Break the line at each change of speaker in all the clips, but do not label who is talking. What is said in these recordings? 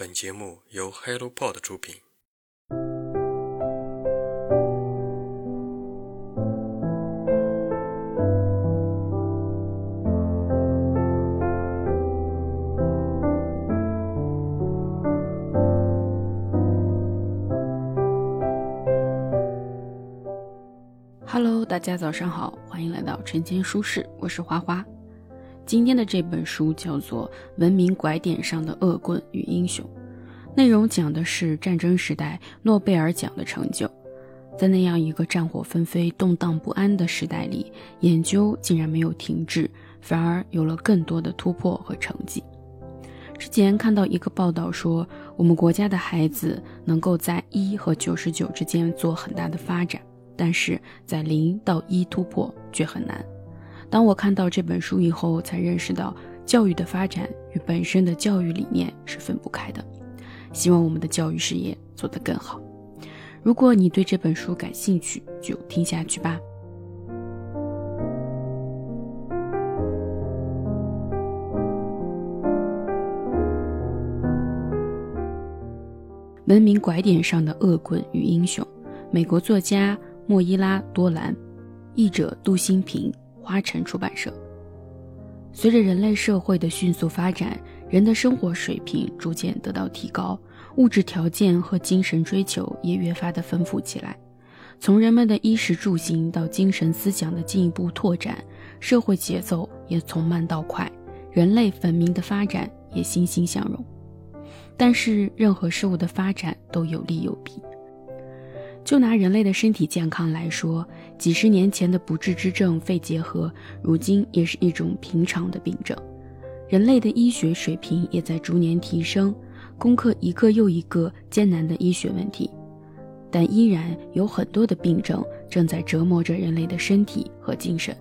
本节目由 HelloPod 出品。
Hello，大家早上好，欢迎来到晨间书适，我是花花。今天的这本书叫做《文明拐点上的恶棍与英雄》，内容讲的是战争时代诺贝尔奖的成就。在那样一个战火纷飞、动荡不安的时代里，研究竟然没有停滞，反而有了更多的突破和成绩。之前看到一个报道说，我们国家的孩子能够在一和九十九之间做很大的发展，但是在零到一突破却很难。当我看到这本书以后，才认识到教育的发展与本身的教育理念是分不开的。希望我们的教育事业做得更好。如果你对这本书感兴趣，就听下去吧。文明拐点上的恶棍与英雄，美国作家莫伊拉多兰，译者杜新平。花城出版社。随着人类社会的迅速发展，人的生活水平逐渐得到提高，物质条件和精神追求也越发的丰富起来。从人们的衣食住行到精神思想的进一步拓展，社会节奏也从慢到快，人类文明的发展也欣欣向荣。但是，任何事物的发展都有利有弊。就拿人类的身体健康来说，几十年前的不治之症肺结核，如今也是一种平常的病症。人类的医学水平也在逐年提升，攻克一个又一个艰难的医学问题，但依然有很多的病症正在折磨着人类的身体和精神。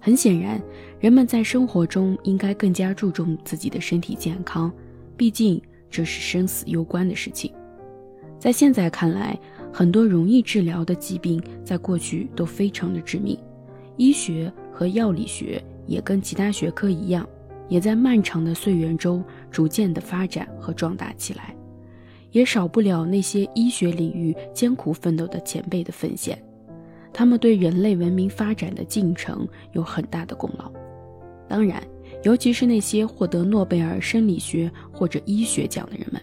很显然，人们在生活中应该更加注重自己的身体健康，毕竟这是生死攸关的事情。在现在看来，很多容易治疗的疾病，在过去都非常的致命。医学和药理学也跟其他学科一样，也在漫长的岁月中逐渐的发展和壮大起来，也少不了那些医学领域艰苦奋斗的前辈的奉献，他们对人类文明发展的进程有很大的功劳。当然，尤其是那些获得诺贝尔生理学或者医学奖的人们。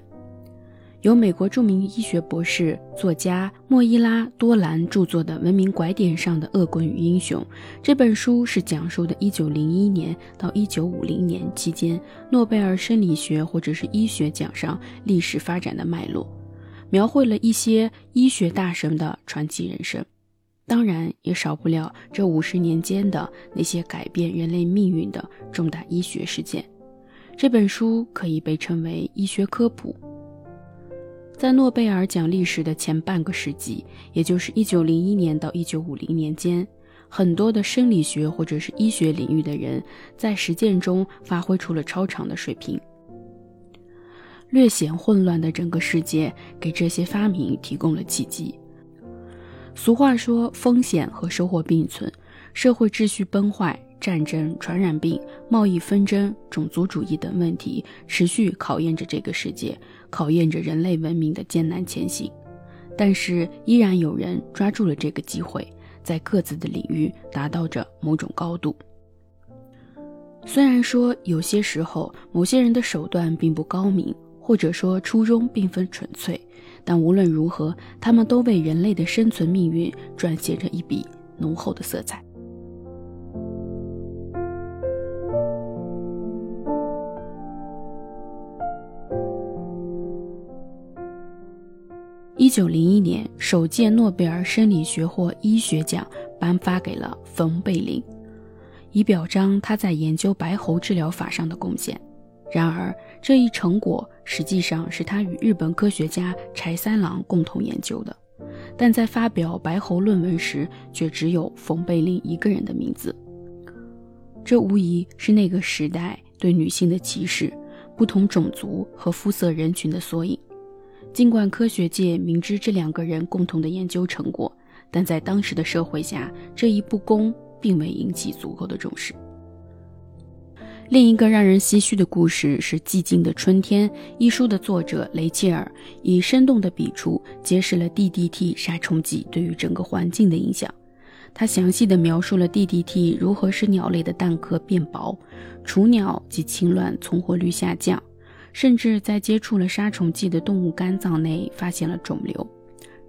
由美国著名医学博士、作家莫伊拉·多兰著作的《文明拐点上的恶棍与英雄》这本书，是讲述的1901年到1950年期间诺贝尔生理学或者是医学奖上历史发展的脉络，描绘了一些医学大神的传奇人生，当然也少不了这五十年间的那些改变人类命运的重大医学事件。这本书可以被称为医学科普。在诺贝尔奖历史的前半个世纪，也就是一九零一年到一九五零年间，很多的生理学或者是医学领域的人在实践中发挥出了超常的水平。略显混乱的整个世界给这些发明提供了契机。俗话说：“风险和收获并存，社会秩序崩坏。”战争、传染病、贸易纷争、种族主义等问题持续考验着这个世界，考验着人类文明的艰难前行。但是，依然有人抓住了这个机会，在各自的领域达到着某种高度。虽然说有些时候某些人的手段并不高明，或者说初衷并非纯粹，但无论如何，他们都为人类的生存命运撰写着一笔浓厚的色彩。九零一年，首届诺贝尔生理学或医学奖颁发给了冯贝林，以表彰他在研究白喉治疗法上的贡献。然而，这一成果实际上是他与日本科学家柴三郎共同研究的，但在发表白喉论文时，却只有冯贝林一个人的名字。这无疑是那个时代对女性的歧视、不同种族和肤色人群的缩影。尽管科学界明知这两个人共同的研究成果，但在当时的社会下，这一不公并未引起足够的重视。另一个让人唏嘘的故事是《寂静的春天》一书的作者雷切尔以生动的笔触揭示了 DDT 杀虫剂对于整个环境的影响。他详细的描述了 DDT 如何使鸟类的蛋壳变薄，雏鸟及禽卵存活率下降，甚至在接触了杀虫剂的动物肝脏内发现了肿瘤。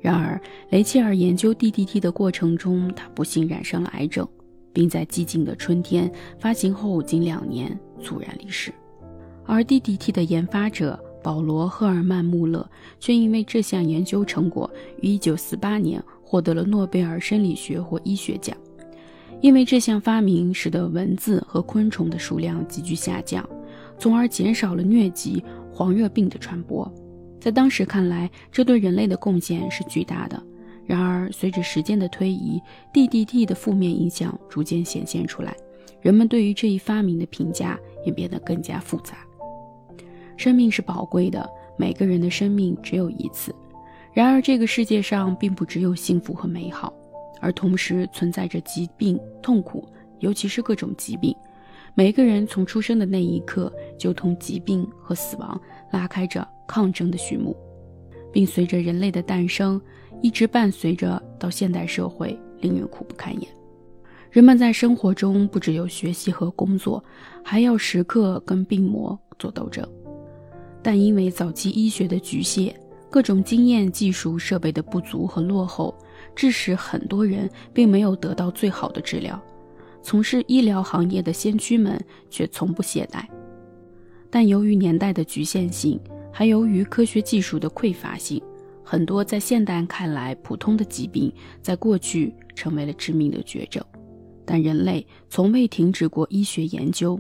然而，雷切尔研究 DDT 的过程中，他不幸染上了癌症。并在寂静的春天发行后仅两年猝然离世，而 DDT 的研发者保罗·赫尔曼·穆勒却因为这项研究成果于1948年获得了诺贝尔生理学或医学奖。因为这项发明使得蚊子和昆虫的数量急剧下降，从而减少了疟疾、黄热病的传播。在当时看来，这对人类的贡献是巨大的。然而，随着时间的推移，DDT 的负面影响逐渐显现出来，人们对于这一发明的评价也变得更加复杂。生命是宝贵的，每个人的生命只有一次。然而，这个世界上并不只有幸福和美好，而同时存在着疾病、痛苦，尤其是各种疾病。每个人从出生的那一刻，就同疾病和死亡拉开着抗争的序幕，并随着人类的诞生。一直伴随着到现代社会，令人苦不堪言。人们在生活中不只有学习和工作，还要时刻跟病魔做斗争。但因为早期医学的局限、各种经验、技术、设备的不足和落后，致使很多人并没有得到最好的治疗。从事医疗行业的先驱们却从不懈怠。但由于年代的局限性，还由于科学技术的匮乏性。很多在现代看来普通的疾病，在过去成为了致命的绝症，但人类从未停止过医学研究。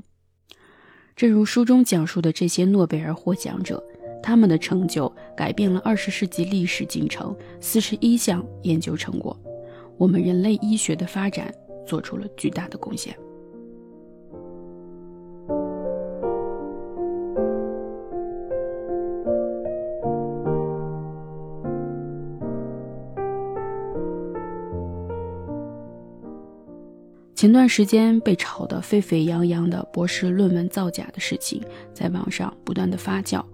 正如书中讲述的这些诺贝尔获奖者，他们的成就改变了二十世纪历史进程，四十一项研究成果，我们人类医学的发展做出了巨大的贡献。前段时间被炒得沸沸扬扬的博士论文造假的事情，在网上不断的发酵，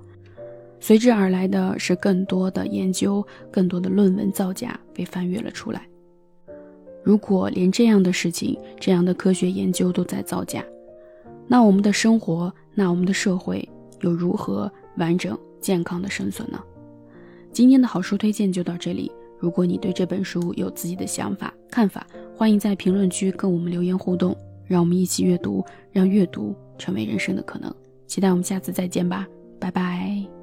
随之而来的是更多的研究，更多的论文造假被翻阅了出来。如果连这样的事情，这样的科学研究都在造假，那我们的生活，那我们的社会又如何完整健康的生存呢？今天的好书推荐就到这里。如果你对这本书有自己的想法、看法，欢迎在评论区跟我们留言互动，让我们一起阅读，让阅读成为人生的可能。期待我们下次再见吧，拜拜。